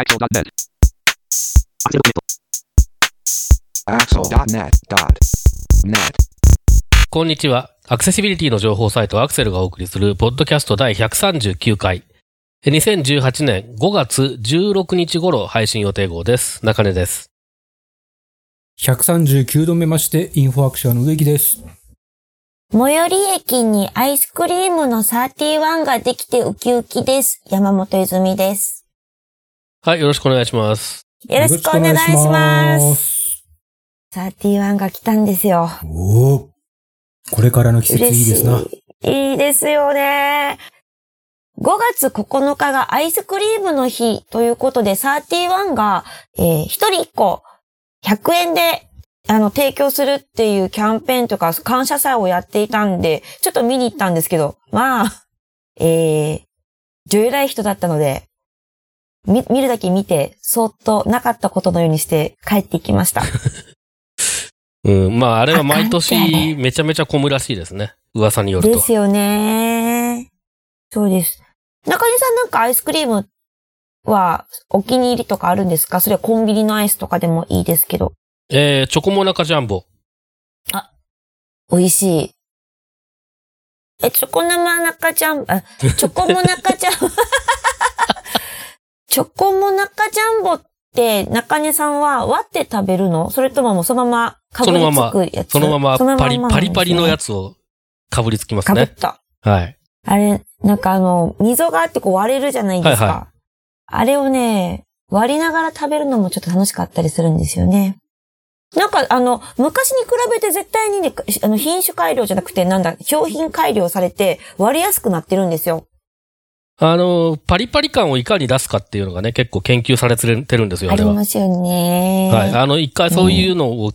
Axel.net. Axel.net.net. こんにちは。アクセシビリティの情報サイトアクセルがお送りするポッドキャスト第139回。え2018年5月16日頃配信予定号です。中根です。139度目まして、インフォアクションの植木です。最寄り駅にアイスクリームの31ができてウキウキです。山本泉です。はい、よろしくお願いします。よろしくお願いします。す。31が来たんですよ。おお。これからの季節いいですな。いいですよね。5月9日がアイスクリームの日ということで、31が、えー、1人1個100円で、あの、提供するっていうキャンペーンとか感謝祭をやっていたんで、ちょっと見に行ったんですけど、まあ、えー、女優らい人だったので、み、見るだけ見て、そっとなかったことのようにして帰っていきました。うん、まあ、あれは毎年めちゃめちゃ混むらしいですね。噂によると。ですよね。そうです。中根さんなんかアイスクリームはお気に入りとかあるんですか？それはコンビニのアイスとかでもいいですけど。えー、チョコモナカジャンボ。美味しい。え、チョコ生中ちゃん、あ、チョコモナカちゃん。チョコモナカジャンボって中根さんは割って食べるの？それとももうそのままかぶりつくやつ？そのままパリ、パリパリのやつつをかぶりつきますね。かぶった。はい。あれ、なんかあの、溝があってこう割れるじゃないですか。はいはあれをね、割りながら食べるのもちょっと楽しかったりするんですよね。なんかあの、昔に比べて絶対にね、あの、品種改良じゃなくてなんだ、商品改良されて割りやすくなってるんですよ。あの、パリパリ感をいかに出すかっていうのがね、結構研究されてるんですよ、ああれは。りますよね。はい。あの、一回そういうのを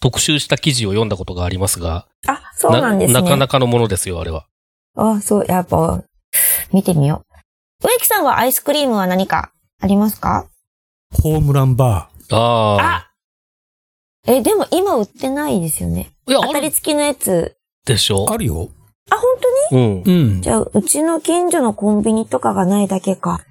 特集した記事を読んだことがありますが、あ、そうなんですね。なかなかのものですよ、あれは。あ、そう、やっぱ、見てみよう。植木さんはアイスクリームは何かありますか？ホームランバああ。あえ、でも今売ってないですよね。いや、当たり付きのやつ。でしょー。あるよ。あ、本当に？うん。うんじ。ゃあ、うちの近所のコンビニとかがないだけか。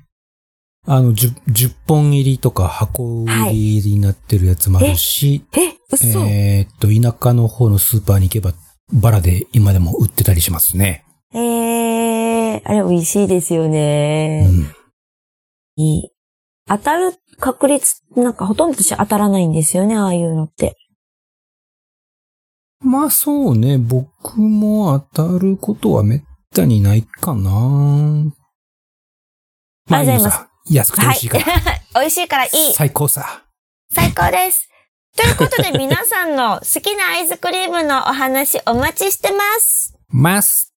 あの、10, 10本入りとか箱入りになってるやつもあるし、え、嘘、えーっと、田舎の方のスーパーに行けば、バラで今でも売ってたりしますね。えー、あれ美味しいですようね。ん。いい。当たる確率、なんかほとんど私当たらないんですよね、ああいうのって。まあそうね、僕も当たることはめったにないかな。まあありがとうございますいいのさ。安くて美味しいから。美味しいからいい。最高さ。最高です。ということで皆さんの好きなアイスクリームのお話お待ちしてます。ます。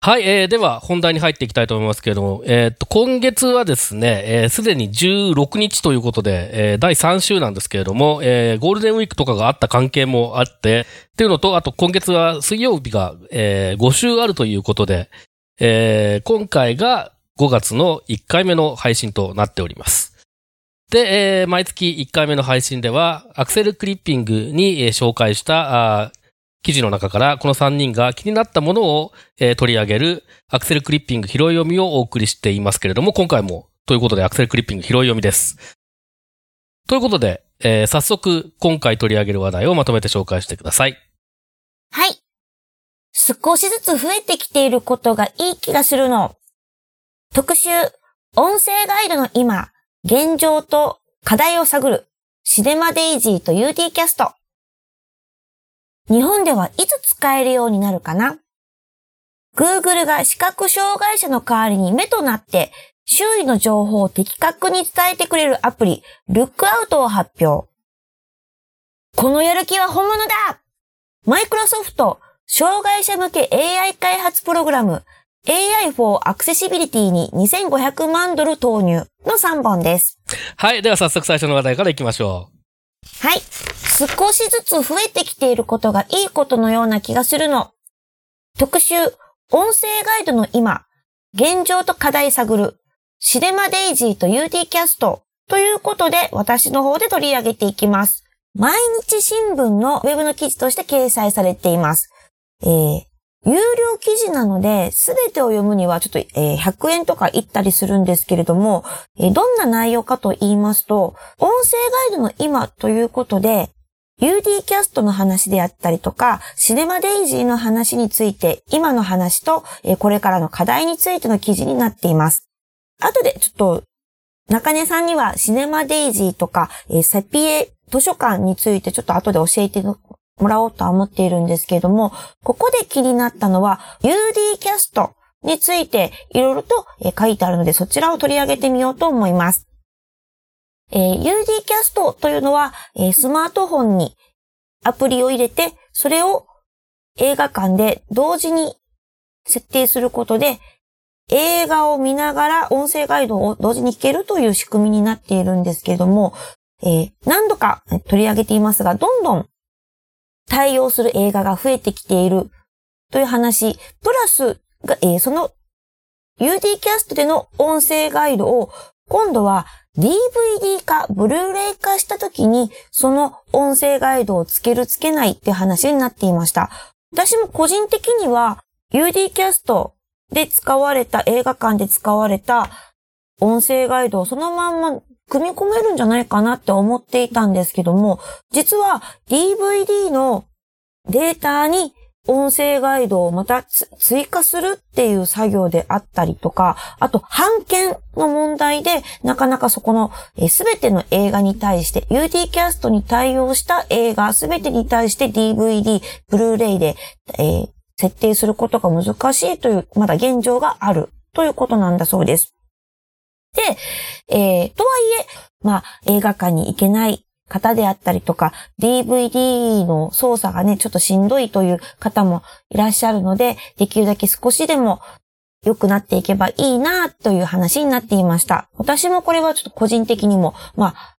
はい、えー、では本題に入っていきたいと思いますけれども、えーっと、今月はですね、えーすでに16日ということで、えー第3週なんですけれども、えーゴールデンウィークとかがあった関係もあって、っていうのと、あと今月は水曜日が、え5週あるということで、えー今回が5月の1回目の配信となっております。で、えー毎月1回目の配信では、アクセルクリッピングに、えー紹介した、記事の中から、この3人が気になったものを、えー取り上げるアクセルクリッピング拾い読みをお送りしていますけれども、今回も、ということでアクセルクリッピング拾い読みです。ということで、えー早速、今回取り上げる話題をまとめて紹介してください。はい。少しずつ増えてきていることがいい気がするの。特集、音声ガイドの今、現状と課題を探る、シネマデイジーと UT キャスト。日本ではいつ使えるようになるかな ?Google が視覚障害者の代わりに目となって、周囲の情報を的確に伝えてくれるアプリ、ルックアウトを発表。このやる気は本物だマイクロソフト、障害者向け AI 開発プログラム、AI for Accessibility に2500万ドル投入の3本です。はい。では早速最初の話題からいきましょうはい。少しずつ増えてきていることがいいことのような気がするの。特集、音声ガイドの今、現状と課題探る、シネマデイジーと UT キャストということで私の方で取り上げていきます。毎日新聞のウェブの記事として掲載されています。えー、有料記事なので、すべてを読むにはちょっと、え100円とかいったりするんですけれども、どんな内容かと言いますと、音声ガイドの今ということで、UD キャストの話であったりとか、シネマデイジーの話について、今の話と、これからの課題についての記事になっています。後でちょっと、中根さんにはシネマデイジーとか、えーセピエ図書館についてちょっと後で教えてもらおうとは思っているんですけれども、ここで気になったのは UD キャストについていろいろと書いてあるのでそちらを取り上げてみようと思います。えー UD キャストというのは、えースマートフォンにアプリを入れて、それを映画館で同時に設定することで、映画を見ながら音声ガイドを同時に聞けるという仕組みになっているんですけれども、えー何度か取り上げていますが、どんどん対応する映画が増えてきているという話、プラスが、えーその UD キャストでの音声ガイドを今度は DVD 化、ブルーレイ化した時にその音声ガイドをつけるつけないって話になっていました。私も個人的には UD キャストで使われた、映画館で使われた音声ガイドをそのまんま組み込めるんじゃないかなって思っていたんですけども、実は DVD のデータに音声ガイドをまた追加するっていう作業であったりとか、あと、版権の問題で、なかなかそこのすべての映画に対して、UD キャストに対応した映画すべてに対して DVD、ブルーレイで、えー設定することが難しいという、まだ現状があるということなんだそうです。で、えーとはいえ、まあ、映画館に行けない方であったりとか、DVD の操作がね、ちょっとしんどいという方もいらっしゃるので、できるだけ少しでも良くなっていけばいいなという話になっていました。私もこれはちょっと個人的にも、まあ、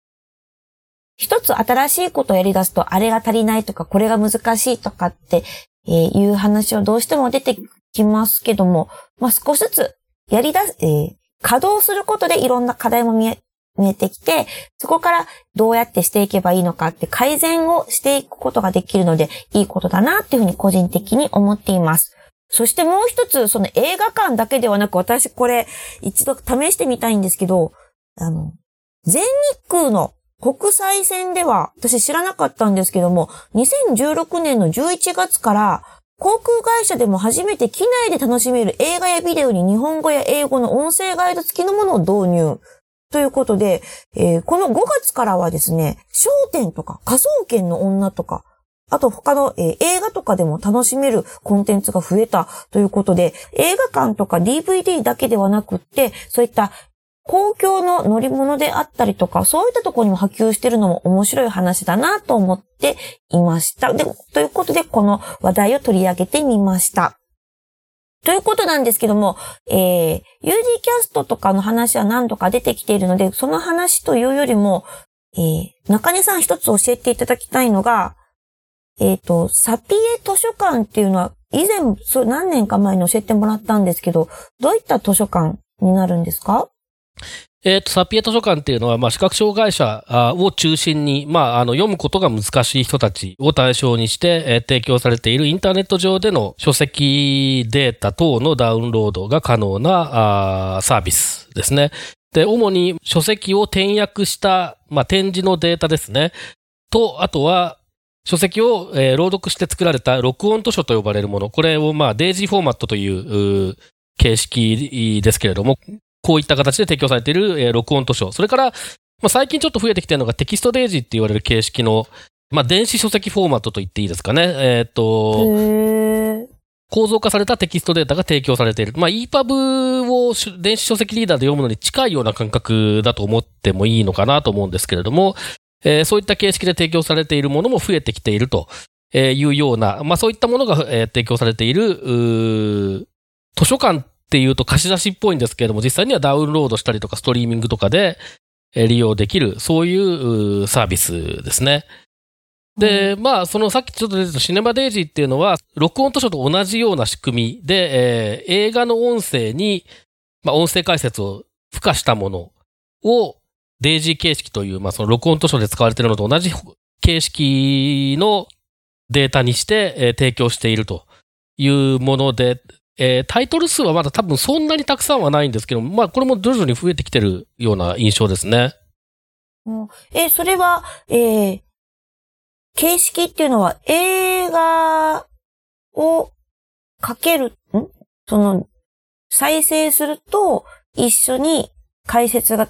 一つ新しいことをやり出すと、あれが足りないとか、これが難しいとかって、えーいう話はどうしても出てきますけども、まあ、少しずつやり出す、えー稼働することでいろんな課題も見え、見えてきて、そこからどうやってしていけばいいのかって改善をしていくことができるので、いいことだなっていうふうに個人的に思っています。そしてもう一つ、その映画館だけではなく、私これ一度試してみたいんですけど、あの、全日空の国際線では、私知らなかったんですけども、2016年の11月から、航空会社でも初めて機内で楽しめる映画やビデオに日本語や英語の音声ガイド付きのものを導入。ということで、えーこの5月からはですね、商店とか仮想研の女とか、あと他の、えー映画とかでも楽しめるコンテンツが増えたということで、映画館とか DVD だけではなくって、そういった公共の乗り物であったりとか、そういったところにも波及してるのも面白い話だなと思っていました。で、ということで、この話題を取り上げてみました。ということなんですけども、えー、UD キャストとかの話は何度か出てきているので、その話というよりも、えー、中根さん一つ教えていただきたいのが、えっ、と、サピエ図書館っていうのは、以前、何年か前に教えてもらったんですけど、どういった図書館になるんですか？えっ、と、サピエ図書館っていうのは、まあ、視覚障害者を中心に、まあ、あの、読むことが難しい人たちを対象にして、えー提供されているインターネット上での書籍データ等のダウンロードが可能なあーサービスですね。で、主に書籍を転訳した、まあ、展示のデータですね。と、あとは、書籍を、えー朗読して作られた録音図書と呼ばれるもの。これを、まあ、デイジーフォーマットという形式ですけれども、こういった形で提供されている、えー録音図書。それから、まあ、最近ちょっと増えてきているのがテキストデイジーって言われる形式の、まあ、電子書籍フォーマットと言っていいですかね。えっ、と。構造化されたテキストデータが提供されている。まあ、EPUB をし電子書籍リーダーで読むのに近いような感覚だと思ってもいいのかなと思うんですけれども、えーそういった形式で提供されているものも増えてきているとえーいうような、まあ、そういったものが、えー提供されている、図書館っていうと貸し出しっぽいんですけれども、実際にはダウンロードしたりとかストリーミングとかで、えー利用できる、そういうサービスですね。で、まあ、そのさっきちょっと出てたシネマデイジーっていうのは、録音図書と同じような仕組みで、えー映画の音声に、まあ、音声解説を付加したものを、デイジー形式という、まあ、その録音図書で使われているのと同じ形式のデータにして、えー提供しているというもので、えータイトル数はまだ多分そんなにたくさんはないんですけど、まあこれも徐々に増えてきてるような印象ですね。え、それは、えー形式っていうのは映画をかける、ん？その、再生すると一緒に解説が、ん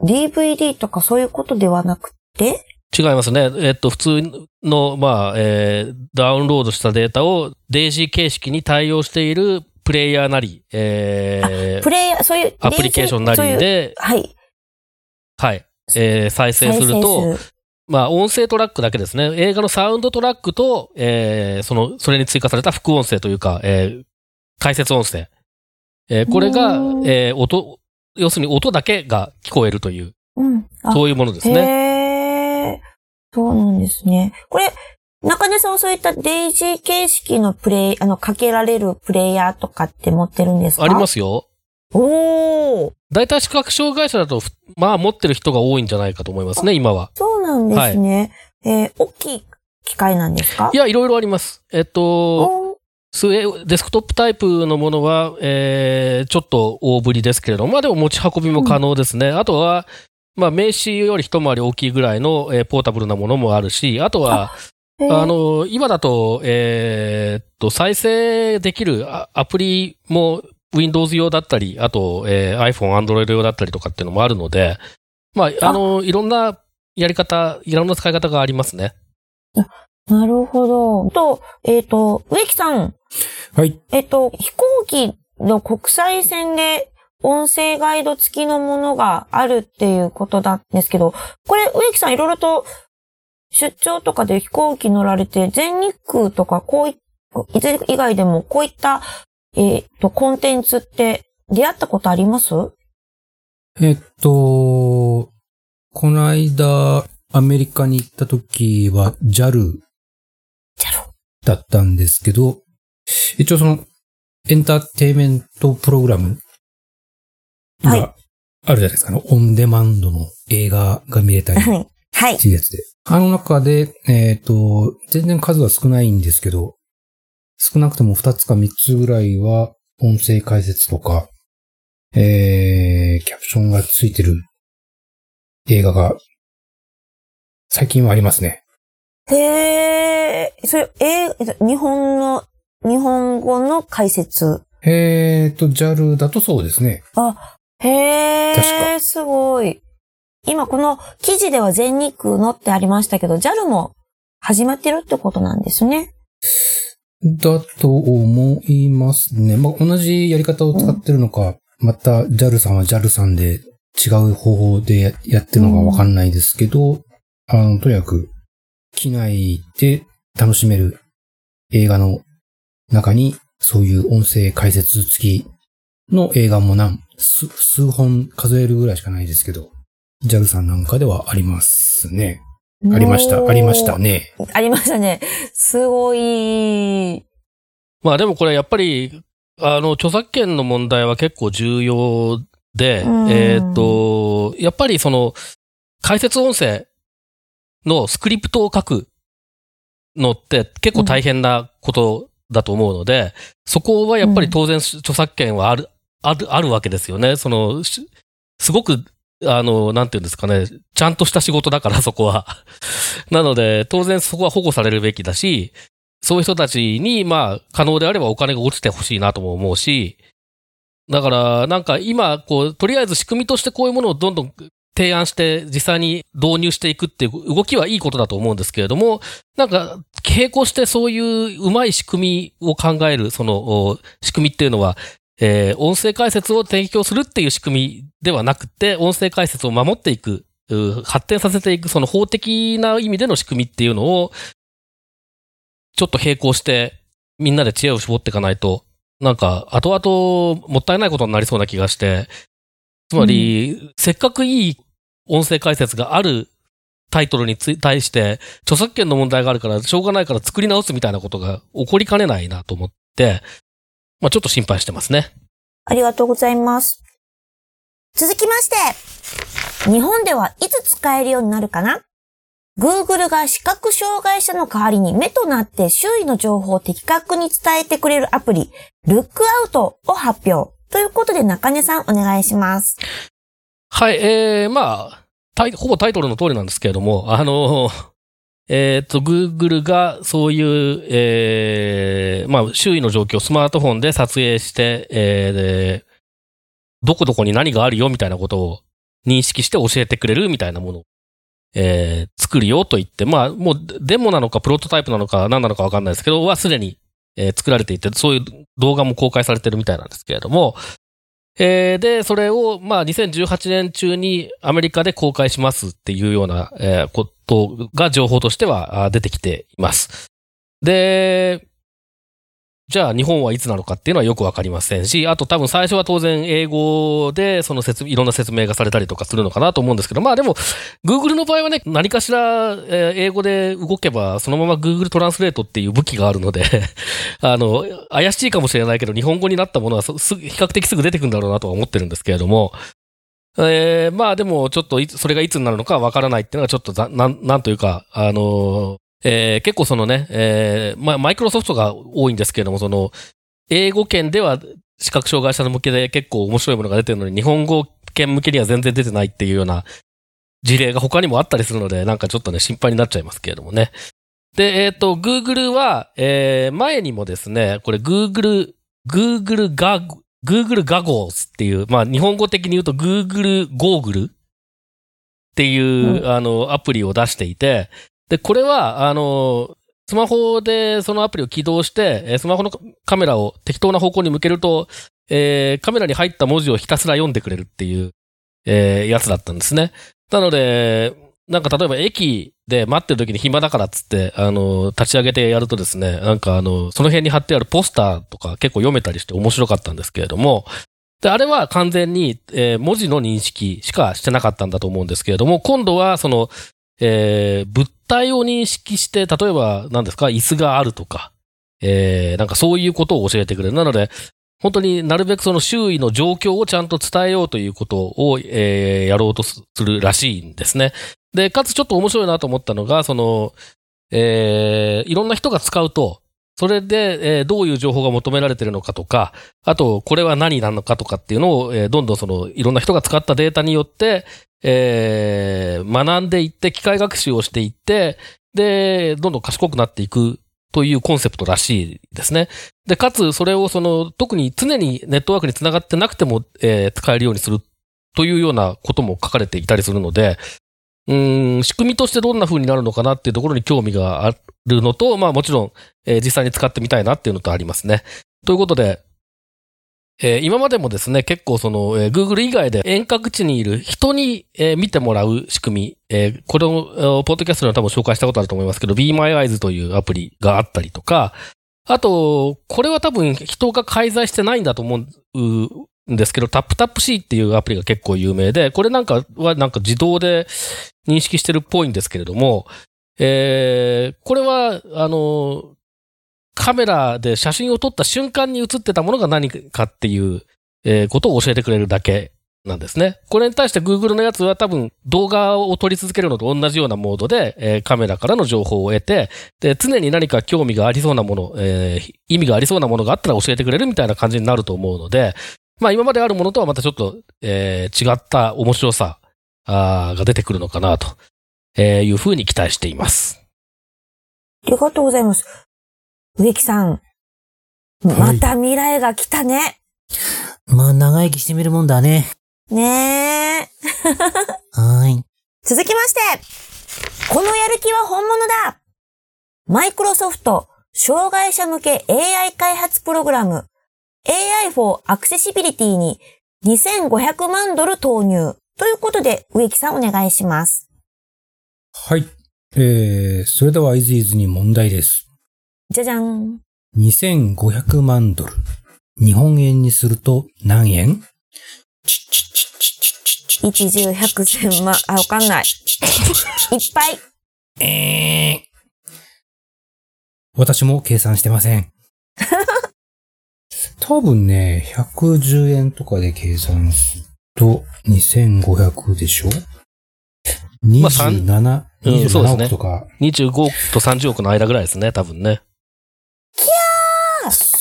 ?DVD とかそういうことではなくて？違いますね。えっと、普通の、まあ、えーダウンロードしたデータを DG 形式に対応しているプレイヤーなり、えープレイヤー、そういう、アプリケーションなそういうりで、はい。はい、えー再生すると、まあ、音声トラックだけですね。映画のサウンドトラックと、えーその、それに追加された副音声というか、えー解説音声。えーこれがえー音、要するに音だけが聞こえるという、うん。あそういうものですね。へー。そうなんですね。これ、中根さんはそういったデイジー形式のプレイ、あの、かけられるプレイヤーとかって持ってるんですか？ありますすよ。おー。大体視覚障害者だと、ふまあ、持ってる人が多いんじゃないかと思いますね、今は。そうなんですね。えー、大きい機械なんですか？いや、いろいろあります。えっと、デスクトップタイプのものは、えー、ちょっと大ぶりですけれども、まあでも持ち運びも可能ですね。あとは、まあ名刺より一回り大きいぐらいの、えーポータブルなものもあるし、あとは、えーあの、今だと、えーっと、再生できるアアプリも Windows 用だったり、あと、えー iPhone、Android 用だったりとかっていうのもあるので、まあ、あの、いろんなやり方、いろんな使い方がありますね。なるほど。と、えっ、と、植木さん、はい。えっ、と、飛行機の国際線で音声ガイド付きのものがあるっていうことなんですけど、これ、植木さんいろいろと出張とかで飛行機乗られて、全日空とかこうい、以外でもこういった、えっ、と、コンテンツって出会ったことあります？えっと、この間、アメリカに行った時は JAL。だったんですけど、一応その、エンターテイメントプログラムはいがあるじゃないですか、あのオンデマンドの映画が見れたりっはい。はい。ていうやつで。あの中で、えっ、と、全然数は少ないんですけど、少なくとも2つか3つぐらいは音声解説とか、えー、キャプションがついてる映画が最近はありますね。へえ、それ、えー日本の、日本語の解説？えーと、JAL だとそうですね。あ、へ確え、すごい。今この記事では全日空のってありましたけど、JAL も始まってるってことなんですね。だと思いますね。まあ、同じやり方を使ってるのか、また JAL さんは JAL さんで違う方法でややってるのかわかんないですけど、あの、とにかく、機内で楽しめる映画の中に、そういう音声解説付きの映画も何、数数本数えるぐらいしかないですけど、JAL さんなんかではありますね。ありました、ありました。ね。ありましたね。すごい。まあでもこれやっぱり、あの、著作権の問題は結構重要で、うんえーっと、やっぱりその、解説音声のスクリプトを書くのって結構大変なことだと思うので、そこはやっぱり当然著作権はある、ある、あるわけですよね。その、すごく、あの、なんていうんですかね、ちゃんとした仕事だから、そこは。なので、当然そこは保護されるべきだし、そういう人たちに、まあ、可能であればお金が落ちてほしいなとも思うし、だから、なんか今、こう、とりあえず仕組みとしてこういうものをどんどん提案して、実際に導入していくっていう動きはいいことだと思うんですけれども、なんか、並行してそういううまい仕組みを考える、その、仕組みっていうのは、えー音声解説を提供するっていう仕組みではなくて、音声解説を守っていく、発展させていく、その法的な意味での仕組みっていうのを、ちょっと並行して、みんなで知恵を絞っていかないと、なんか、後々、もったいないことになりそうな気がして、つまり、せっかくいい音声解説があるタイトルに対して、著作権の問題があるから、しょうがないから作り直すみたいなことが起こりかねないなと思って、まあちょっと心配してますね。ありがとうございます。続きまして、日本ではいつ使えるようになるかな？Google が視覚障害者の代わりに目となって周囲の情報を的確に伝えてくれるアプリ、Lookout を発表。ということで中根さんお願いします。はい、えー、まあ、ほぼタイトルの通りなんですけれども、あの、えっ、と、Google がそういう、えー、まあ、周囲の状況をスマートフォンで撮影して、えーどこどこに何があるよみたいなことを認識して教えてくれるみたいなものを、えー作るよと言って、まあ、もうデモなのかプロトタイプなのか何なのかわかんないですけど、はすでに、えー作られていて、そういう動画も公開されてるみたいなんですけれども、えーで、それを、まあ、2018年中にアメリカで公開しますっていうような、えーことが情報としては出てきています。で、じゃあ日本はいつなのかっていうのはよくわかりませんし、あと多分最初は当然英語でその説いろんな説明がされたりとかするのかなと思うんですけど、まあでも Google の場合はね、何かしら、英語で動けばそのまま Google トランスレートっていう武器があるので、あの、怪しいかもしれないけど日本語になったものはす比較的すぐ出てくるんだろうなとは思ってるんですけれども、えーまあでもちょっとそれがいつになるのかわからないっていうのがちょっとなん、なんというか、あのえー結構そのね、えーまあ、マイクロソフトが多いんですけれども、その、英語圏では視覚障害者の向けで結構面白いものが出てるのに、日本語圏向けには全然出てないっていうような事例が他にもあったりするので、なんかちょっとね、心配になっちゃいますけれどもね。で、えっ、と、Google は、えー前にもですね、これ Google、Google ガ、Google ガゴースっていう、まあ、日本語的に言うと Google ゴーグルっていう、あの、アプリを出していて、で、これは、あの、スマホでそのアプリを起動して、スマホのカメラを適当な方向に向けると、えーカメラに入った文字をひたすら読んでくれるっていう、えーやつだったんですね。なので、なんか例えば駅で待ってる時に暇だからっつって、あの、立ち上げてやるとですね、なんかあの、その辺に貼ってあるポスターとか結構読めたりして面白かったんですけれども、で、あれは完全に、えー文字の認識しかしてなかったんだと思うんですけれども、今度はその、えー物体を認識して、例えば何ですか、椅子があるとか、えーなんかそういうことを教えてくれる。なので、本当になるべくその周囲の状況をちゃんと伝えようということを、えーやろうとするらしいんですね。で、かつちょっと面白いなと思ったのが、その、えーいろんな人が使うと、それで、えーどういう情報が求められてるのかとか、あと、これは何なのかとかっていうのを、えーどんどんその、いろんな人が使ったデータによって、えー学んでいって、機械学習をしていって、で、どんどん賢くなっていくというコンセプトらしいですね。で、かつ、それをその、特に常にネットワークにつながってなくても、えー使えるようにするというようなことも書かれていたりするので、うん、仕組みとしてどんな風になるのかなっていうところに興味があるのと、まあもちろん、えー実際に使ってみたいなっていうのとありますね。ということで、えー今までもですね、結構その、えー Google 以外で遠隔地にいる人に、えー見てもらう仕組み、えーこれを、ポッドキャストでは多分紹介したことあると思いますけど、Be My Eyes というアプリがあったりとか、あと、これは多分人が介在してないんだと思うんですけど、タップタップ C っていうアプリが結構有名で、これなんかはなんか自動で認識してるっぽいんですけれども、えーこれは、あの、カメラで写真を撮った瞬間に写ってたものが何かっていう、えーことを教えてくれるだけなんですね。これに対して Google のやつは多分動画を撮り続けるのと同じようなモードで、えーカメラからの情報を得て、で、常に何か興味がありそうなもの、えー意味がありそうなものがあったら教えてくれるみたいな感じになると思うので、まあ今まであるものとはまたちょっと、えー違った面白さあが出てくるのかなと、えいうふうに期待しています。ありがとうございます。植木さん。はいまた未来が来たね。まあ、長生きしてみるもんだね。ねえ。はーい。続きまして、このやる気は本物だマイクロソフト障害者向け AI 開発プログラム AI for Accessibility に2500万ドル投入ということで植木さんお願いします。はい。えー、それでは Is Is に問題です。じゃじゃん。2500万ドル。日本円にすると何円？チッチッチッチッチッチッチッ一十百千万、あ、わかんない。いっぱい。えー、私も計算してません。多分ね、110円とかで計算すると2500でしょ？まあ三27、うんそうですね27億とか、25億と30億の間ぐらいですね、多分ね。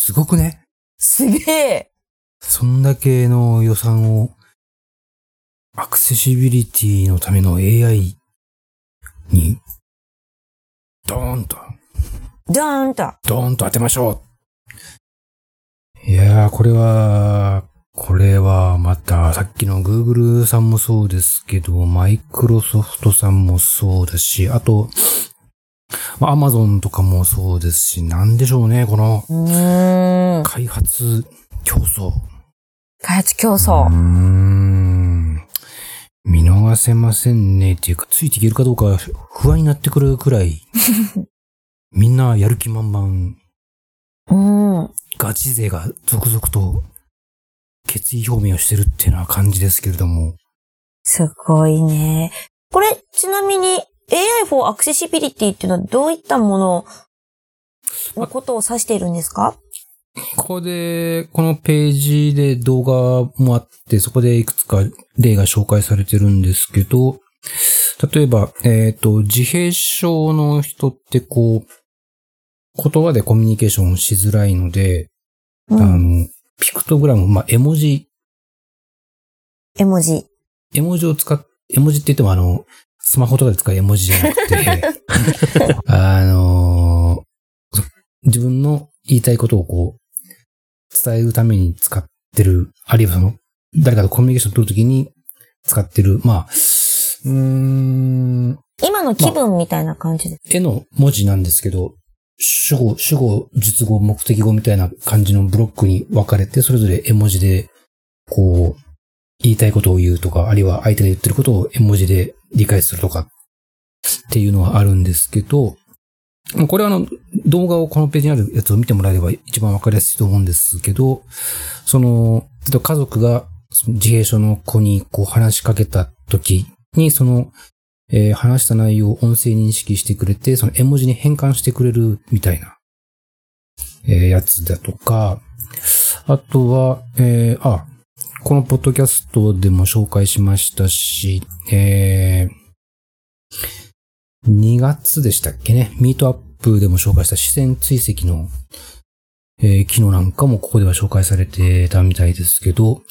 すごくね？すげえ。そんだけの予算を、アクセシビリティのための AI に、ドーンと、ドーンと。ドーンと当てましょう。いやー、これは、これはまた、さっきの Google さんもそうですけど、マイクロソフトさんもそうだし、あと、まあ、Amazon とかもそうですし、なんでしょうね、このうーん。開発競争。開発競争。ん。見逃せませんねっていうか、ついていけるかどうか不安になってくるくらい、みんなやる気満々、うん。ガチ勢が続々と決意表明をしてるっていうような感じですけれども、すごいね。これ、ちなみに AI for Accessibility っていうのはどういったもののことを指しているんですか？ここで、このページで動画もあって、そこでいくつか例が紹介されてるんですけど、例えば、えっ、と、自閉症の人ってこう、言葉でコミュニケーションしづらいので、うん。あの、ピクトグラム、まあ、絵文字、絵文字。絵文字を使っ、絵文字って言ってもあの、スマホとかで使う絵文字じゃなくて、あのそ自分の言いたいことをこう、伝えるために使ってる、あるいはその、誰かとコミュニケーションを取るときに使ってる、まあ、うーん、今の気分みたいな感じです。絵の文字なんですけど、主語、主語、述語、目的語みたいな感じのブロックに分かれて、それぞれ絵文字で、こう、言いたいことを言うとか、あるいは相手が言ってることを絵文字で理解するとか、っていうのはあるんですけど、これはあの、動画をこのページにあるやつを見てもらえれば一番分かりやすいと思うんですけど、その、家族が自閉症の子にこう話しかけた時に、その、えー話した内容を音声認識してくれて、その絵文字に変換してくれるみたいな、えーやつだとか、あとは、えーあ、このポッドキャストでも紹介しましたし、えー2月でしたっけね、ミートアップでも紹介した視線追跡の、えー機能なんかもここでは紹介されてたみたいですけど、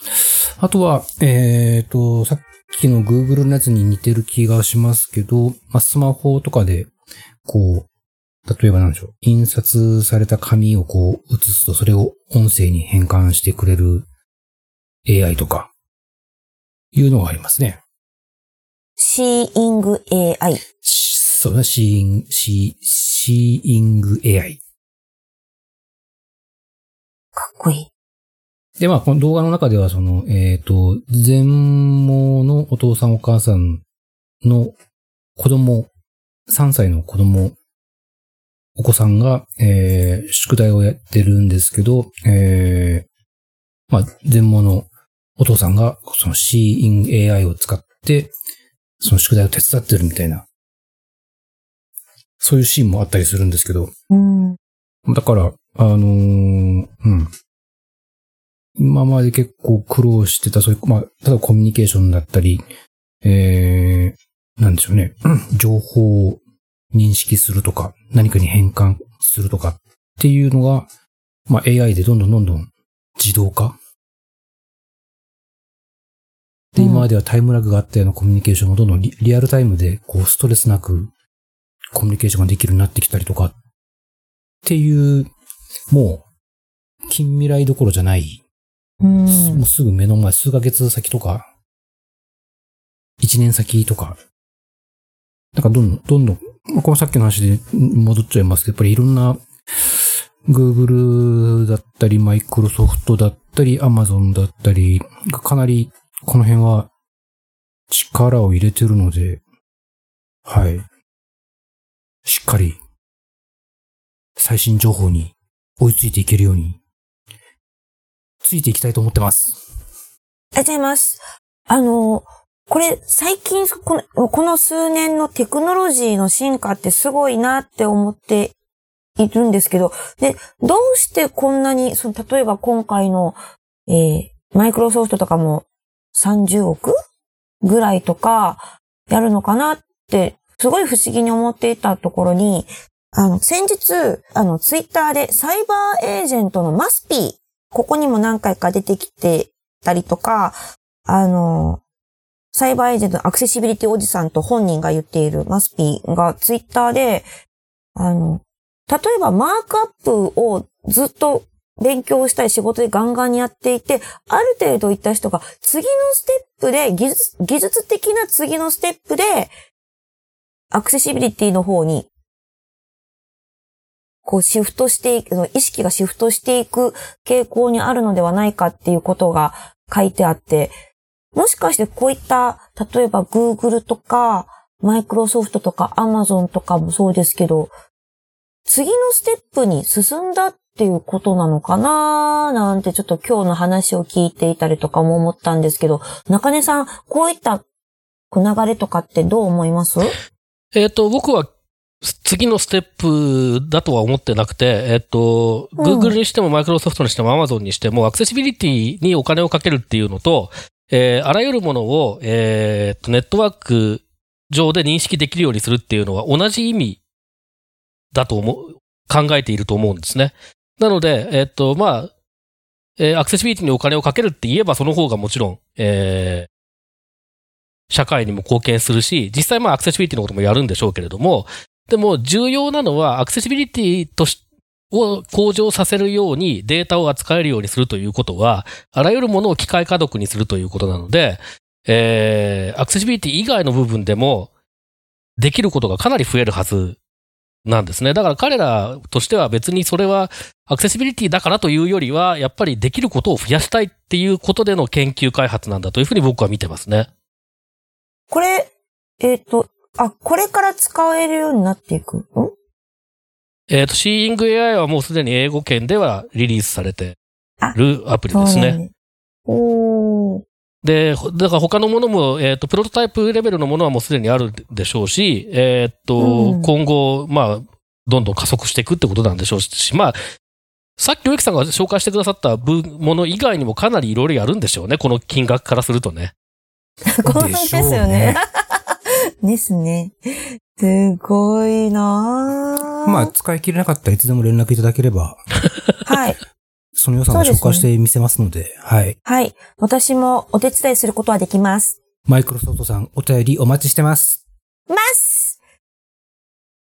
あとは、えっ、と、さっきの Google のやつに似てる気がしますけど、まあ、スマホとかで、こう、例えばなんでしょう、印刷された紙をこう映すと、それを音声に変換してくれる AI とか、いうのがありますね。Seeing AI。そうだ、シーイング、シー、シーイング AI。かっこいい。で、まあ、この動画の中では、その、えっ、と、全盲のお父さんお母さんの子供、3歳の子供、お子さんが、えー、宿題をやってるんですけど、えー、まあ、全盲のお父さんが、その Seeing AI を使って、その宿題を手伝ってるみたいな、そういうシーンもあったりするんですけど、うん。だから、あのーうん。今まで結構苦労してた、そういう、まあ、例えばコミュニケーションだったり、えー、なんでしょうね。情報を認識するとか、何かに変換するとかっていうのが、まあ、AI でどんどんどんどん自動化。で、うん。今まではタイムラグがあったようなコミュニケーションをどんどんリリアルタイムで、こう、ストレスなくコミュニケーションができるようになってきたりとかっていう、もう、近未来どころじゃない、うん。もうすぐ目の前、数ヶ月先とか、一年先とか、なんかどんどん、どんどん、まあこのさっきの話で戻っちゃいますけど、やっぱりいろんな、Google だったり、Microsoft だったり、Amazon だったり、がかなり、この辺は、力を入れてるので、はい。しっかり、最新情報に追いついていけるように、ついていきたいと思ってます。ありがとうございます。あの、これ、最近、この、この数年のテクノロジーの進化ってすごいなって思っているんですけど、で、どうしてこんなに、その、例えば今回の、えー、マイクロソフトとかも30億ぐらいとか、やるのかなって、すごい不思議に思っていたところに、あの、先日、あの、ツイッターでサイバーエージェントのマスピー、ここにも何回か出てきてたりとか、あの、サイバーエージェントのアクセシビリティおじさんと本人が言っているマスピーがツイッターで、あの、例えばマークアップをずっと勉強したり仕事でガンガンにやっていて、ある程度いった人が次のステップで、技術技術的な次のステップで、アクセシビリティの方に、こうシフトしていく、意識がシフトしていく傾向にあるのではないかっていうことが書いてあって、もしかしてこういった、例えば Google とか、マイクロソフトとか Amazon とかもそうですけど、次のステップに進んだっていうことなのかななんてちょっと今日の話を聞いていたりとかも思ったんですけど、中根さん、こういった流れとかってどう思います？えっ、と、僕は次のステップだとは思ってなくて、えっ、と、うん Google にしても Microsoft にしても Amazon にしてもアクセシビリティにお金をかけるっていうのと、えーあらゆるものを、えーと、ネットワーク上で認識できるようにするっていうのは同じ意味だと思う、考えていると思うんですね。なので、えっ、と、まあ、えーアクセシビリティにお金をかけるって言えばその方がもちろん、えー社会にも貢献するし、実際まあアクセシビリティのこともやるんでしょうけれども、でも重要なのはアクセシビリティとし、を向上させるようにデータを扱えるようにするということは、あらゆるものを機械可読にするということなので、えー、アクセシビリティ以外の部分でも、できることがかなり増えるはず。なんですね。だから彼らとしては別にそれはアクセシビリティだからというよりは、やっぱりできることを増やしたいっていうことでの研究開発なんだというふうに僕は見てますね。これ、えっ、と、あ、これから使えるようになっていくんえっ、と、Seeing AI はもうすでに英語圏ではリリースされてるアプリですね。ね。おー。で、ほだから他のものも、えっ、と、プロトタイプレベルのものはもうすでにあるでしょうし、えっ、と、うん今後、まあ、どんどん加速していくってことなんでしょうし、まあ、さっき植木さんが紹介してくださった分もの以外にもかなりいろいろやるんでしょうね。この金額からするとね。このですよね。ですね。すごいなぁまあ、使い切れなかったらいつでも連絡いただければ、はい。その予算を紹介してみせますので、はい。はい。私もお手伝いすることはできます。マイクロソフトさん、お便りお待ちしてます。ます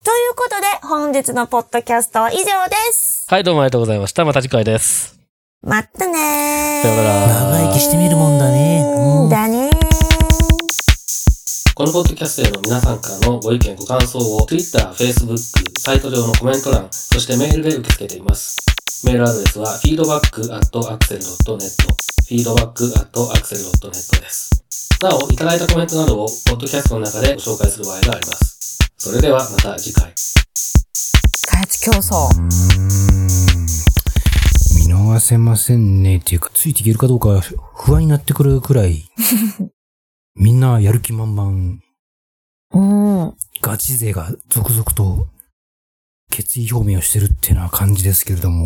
ということで、本日のポッドキャストは以上です。はい、どうもありがとうございました。また次回です。またねー。さようなら長生きしてみるもんだねうんだねー。このポッドキャストへの皆さんからのご意見、ご感想を Twitter、Facebook、サイト上のコメント欄、そしてメールで受け付けています。メールアドレスは feedback.axel.net feedback.axel.net です。なお、いただいたコメントなどをポッドキャストの中でご紹介する場合があります。それではまた次回。開発競争。うーん。見逃せませんねっていうか、ついていけるかどうか不安になってくるくらい、みんなやる気満々、うん。ガチ勢が続々と決意表明をしてるっていうような感じですけれども、